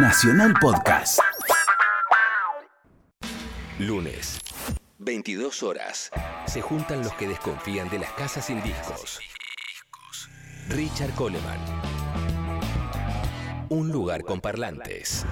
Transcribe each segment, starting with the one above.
Nacional Podcast. Lunes, 22 horas. Se juntan los que desconfían de las casas sin discos. Richard Coleman. Un lugar con parlantes.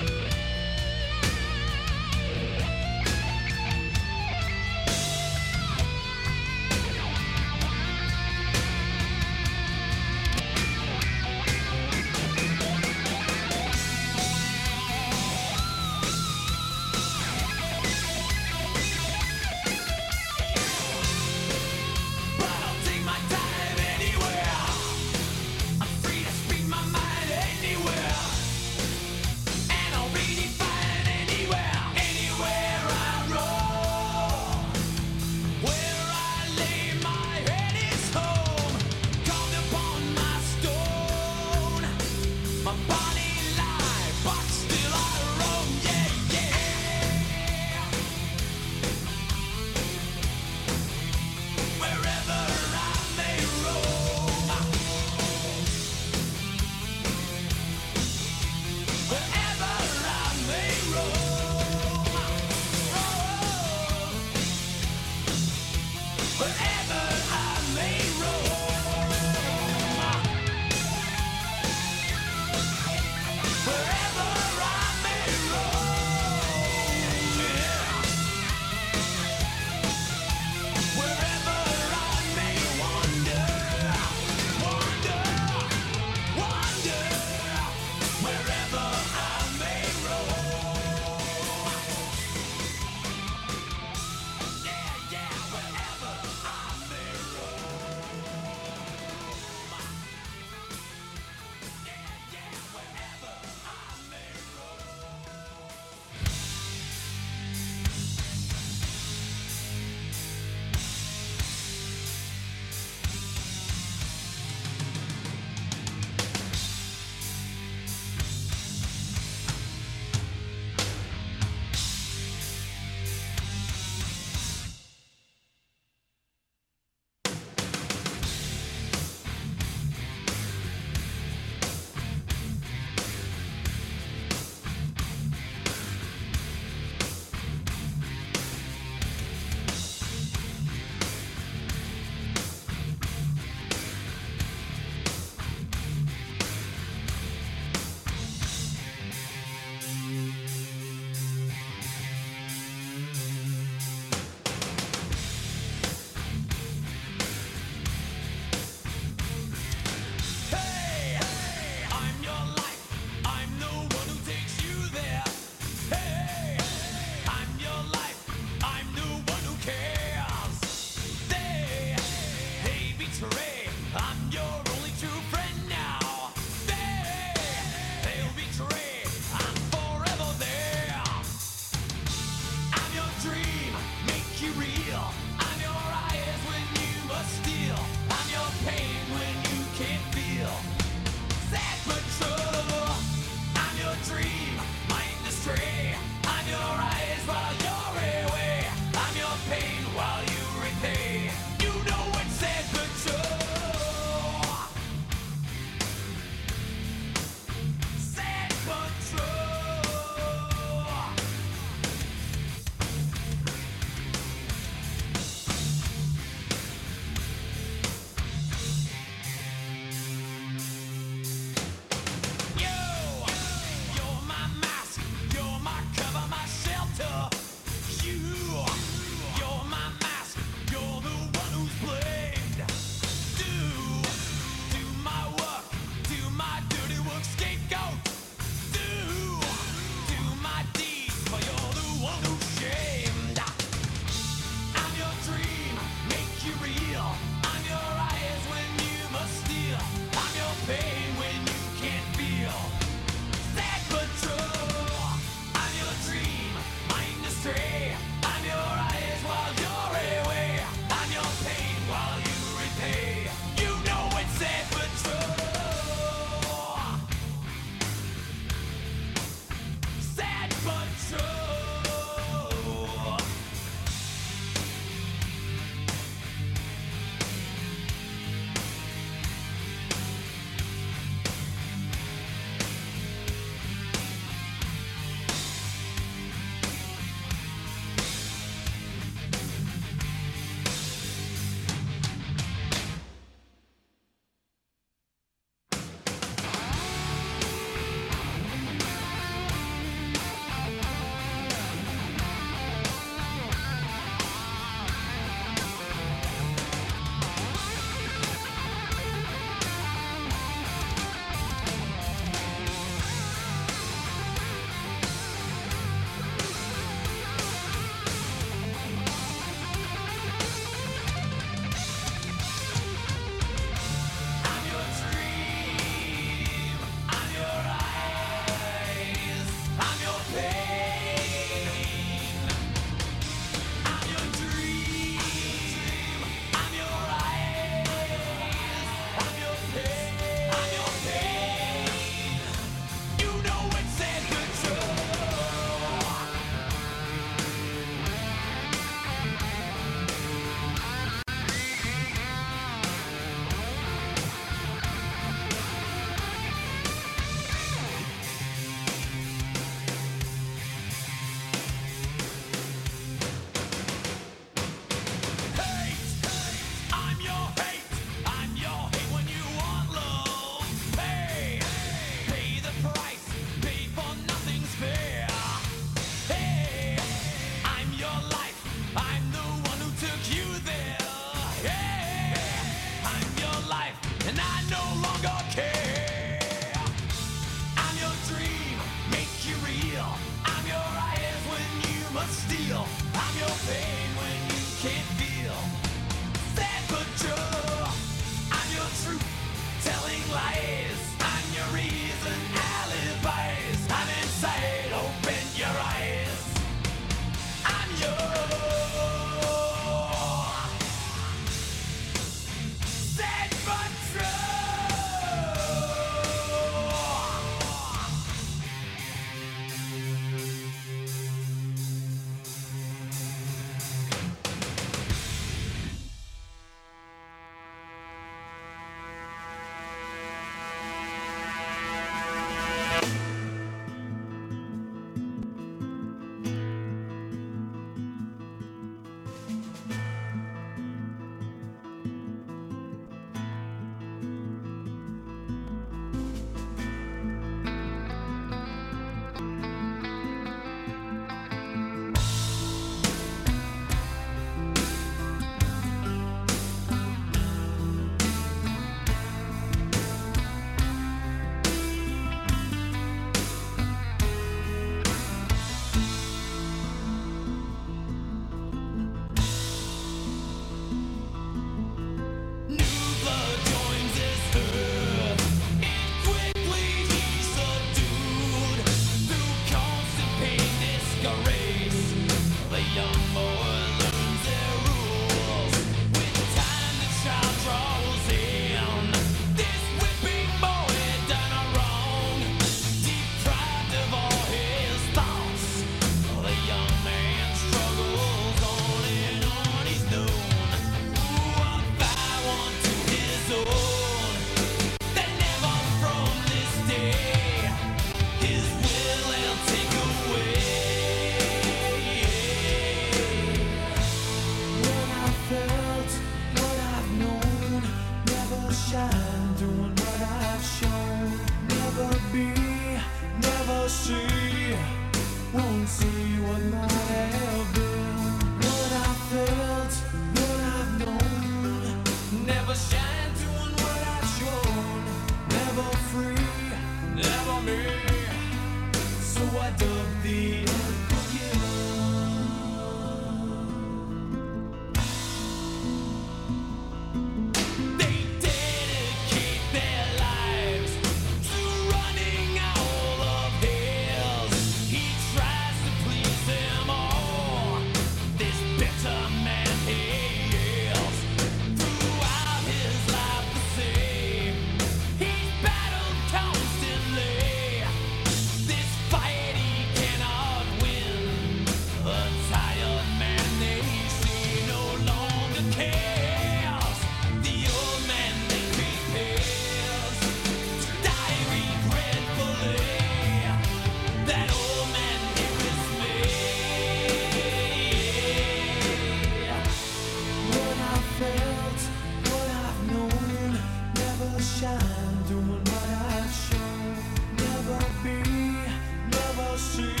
see.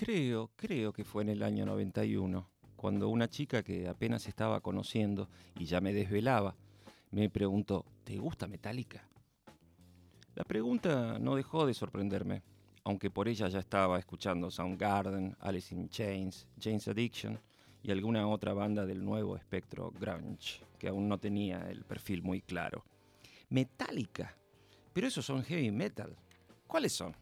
Creo, creo que fue en el año 91, cuando una chica que apenas estaba conociendo y ya me desvelaba, me preguntó, ¿te gusta Metallica? La pregunta no dejó de sorprenderme, aunque por ella ya estaba escuchando Soundgarden, Alice in Chains, James Addiction y alguna otra banda del nuevo espectro grunge, que aún no tenía el perfil muy claro. Metallica. Pero esos son heavy metal. ¿Cuáles son?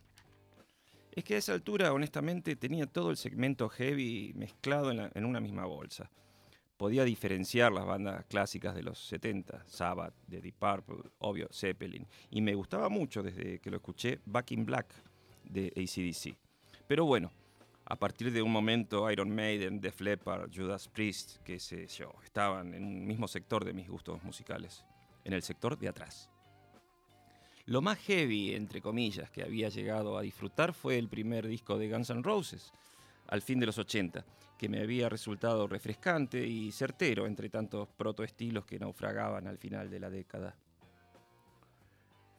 Es que a esa altura, honestamente, tenía todo el segmento heavy mezclado en, una misma bolsa. Podía diferenciar las bandas clásicas de los 70, Sabbath, The Deep Purple, obvio, Zeppelin. Y me gustaba mucho desde que lo escuché Back in Black de ACDC. Pero bueno, a partir de un momento Iron Maiden, Def Leppard, Judas Priest, que sé yo, estaban en un mismo sector de mis gustos musicales, en el sector de atrás. Lo más heavy, entre comillas, que había llegado a disfrutar fue el primer disco de Guns N' Roses, al fin de los 80, que me había resultado refrescante y certero entre tantos protoestilos que naufragaban al final de la década.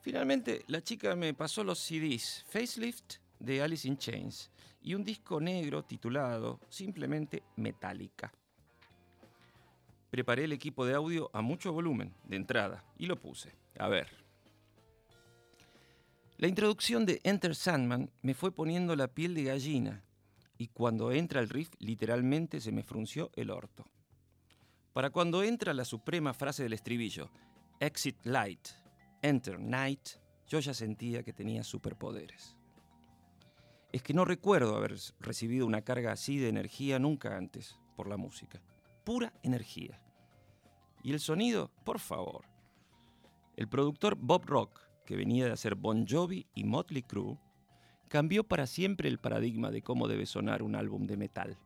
Finalmente, la chica me pasó los CDs Facelift de Alice in Chains y un disco negro titulado simplemente Metallica. Preparé el equipo de audio a mucho volumen de entrada y lo puse. A ver. La introducción de Enter Sandman me fue poniendo la piel de gallina y cuando entra el riff literalmente se me frunció el orto. Para cuando entra la suprema frase del estribillo, Exit Light, Enter Night, yo ya sentía que tenía superpoderes. Es que no recuerdo haber recibido una carga así de energía nunca antes por la música. Pura energía. Y el sonido, por favor. El productor Bob Rock que venía de hacer Bon Jovi y Motley Crue, cambió para siempre el paradigma de cómo debe sonar un álbum de metal.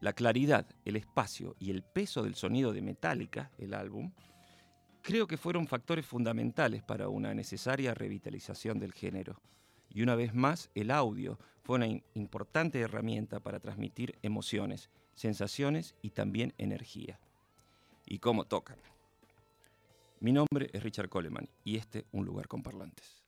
La claridad, el espacio y el peso del sonido de Metallica, el álbum, creo que fueron factores fundamentales para una necesaria revitalización del género. Y una vez más, el audio fue una importante herramienta para transmitir emociones, sensaciones y también energía. ¿Y cómo tocan? Mi nombre es Richard Coleman y este Un lugar con parlantes.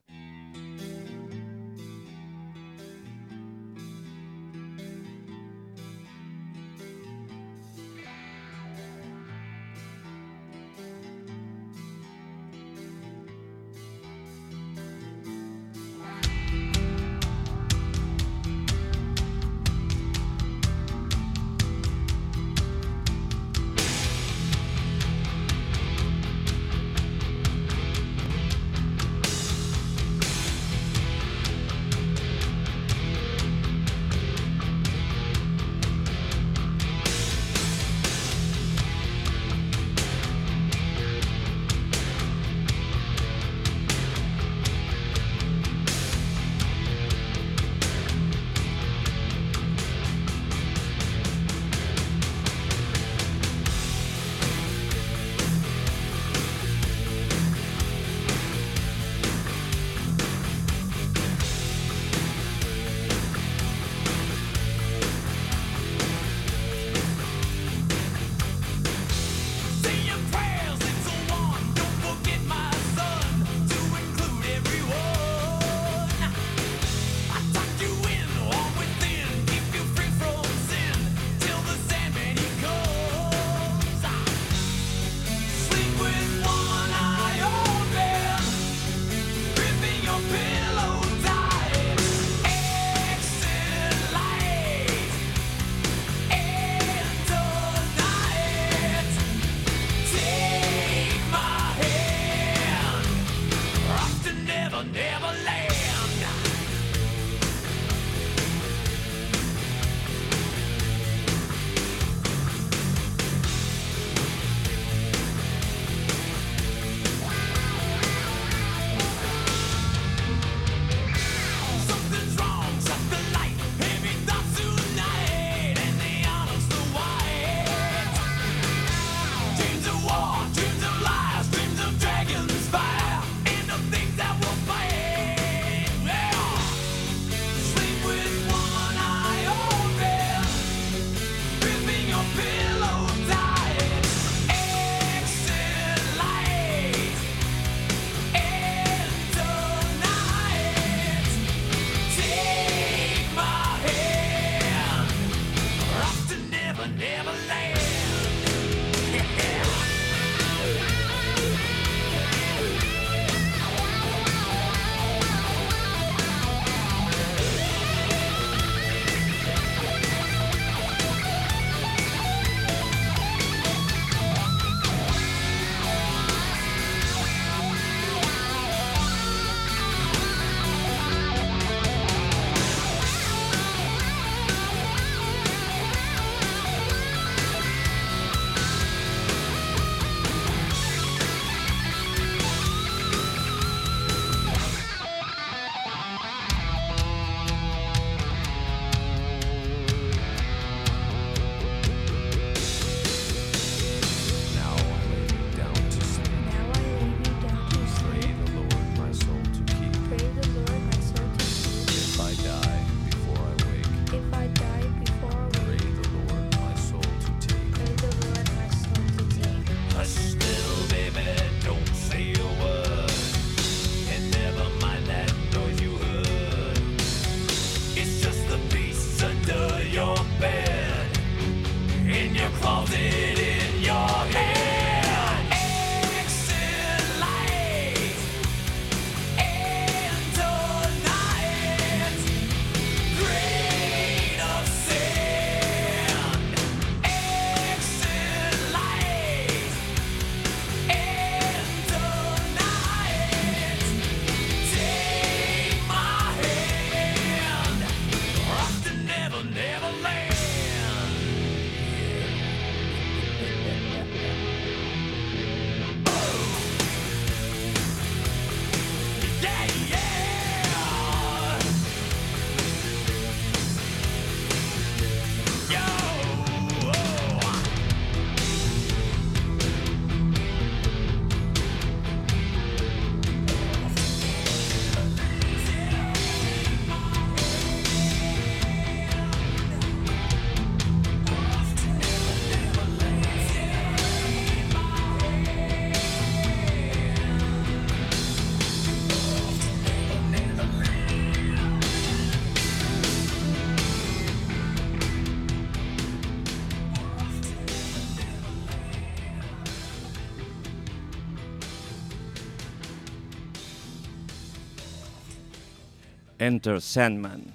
Enter Sandman.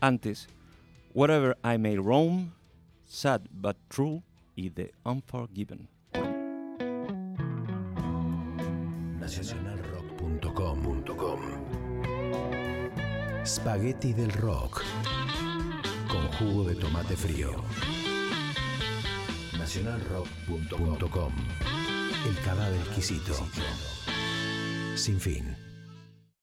Antes, Wherever I May Roam, Sad But True y The Unforgiven. Nacionalrock.com Spaghetti del rock con jugo de tomate frío. Nacionalrock.com El cadáver exquisito. Sin fin.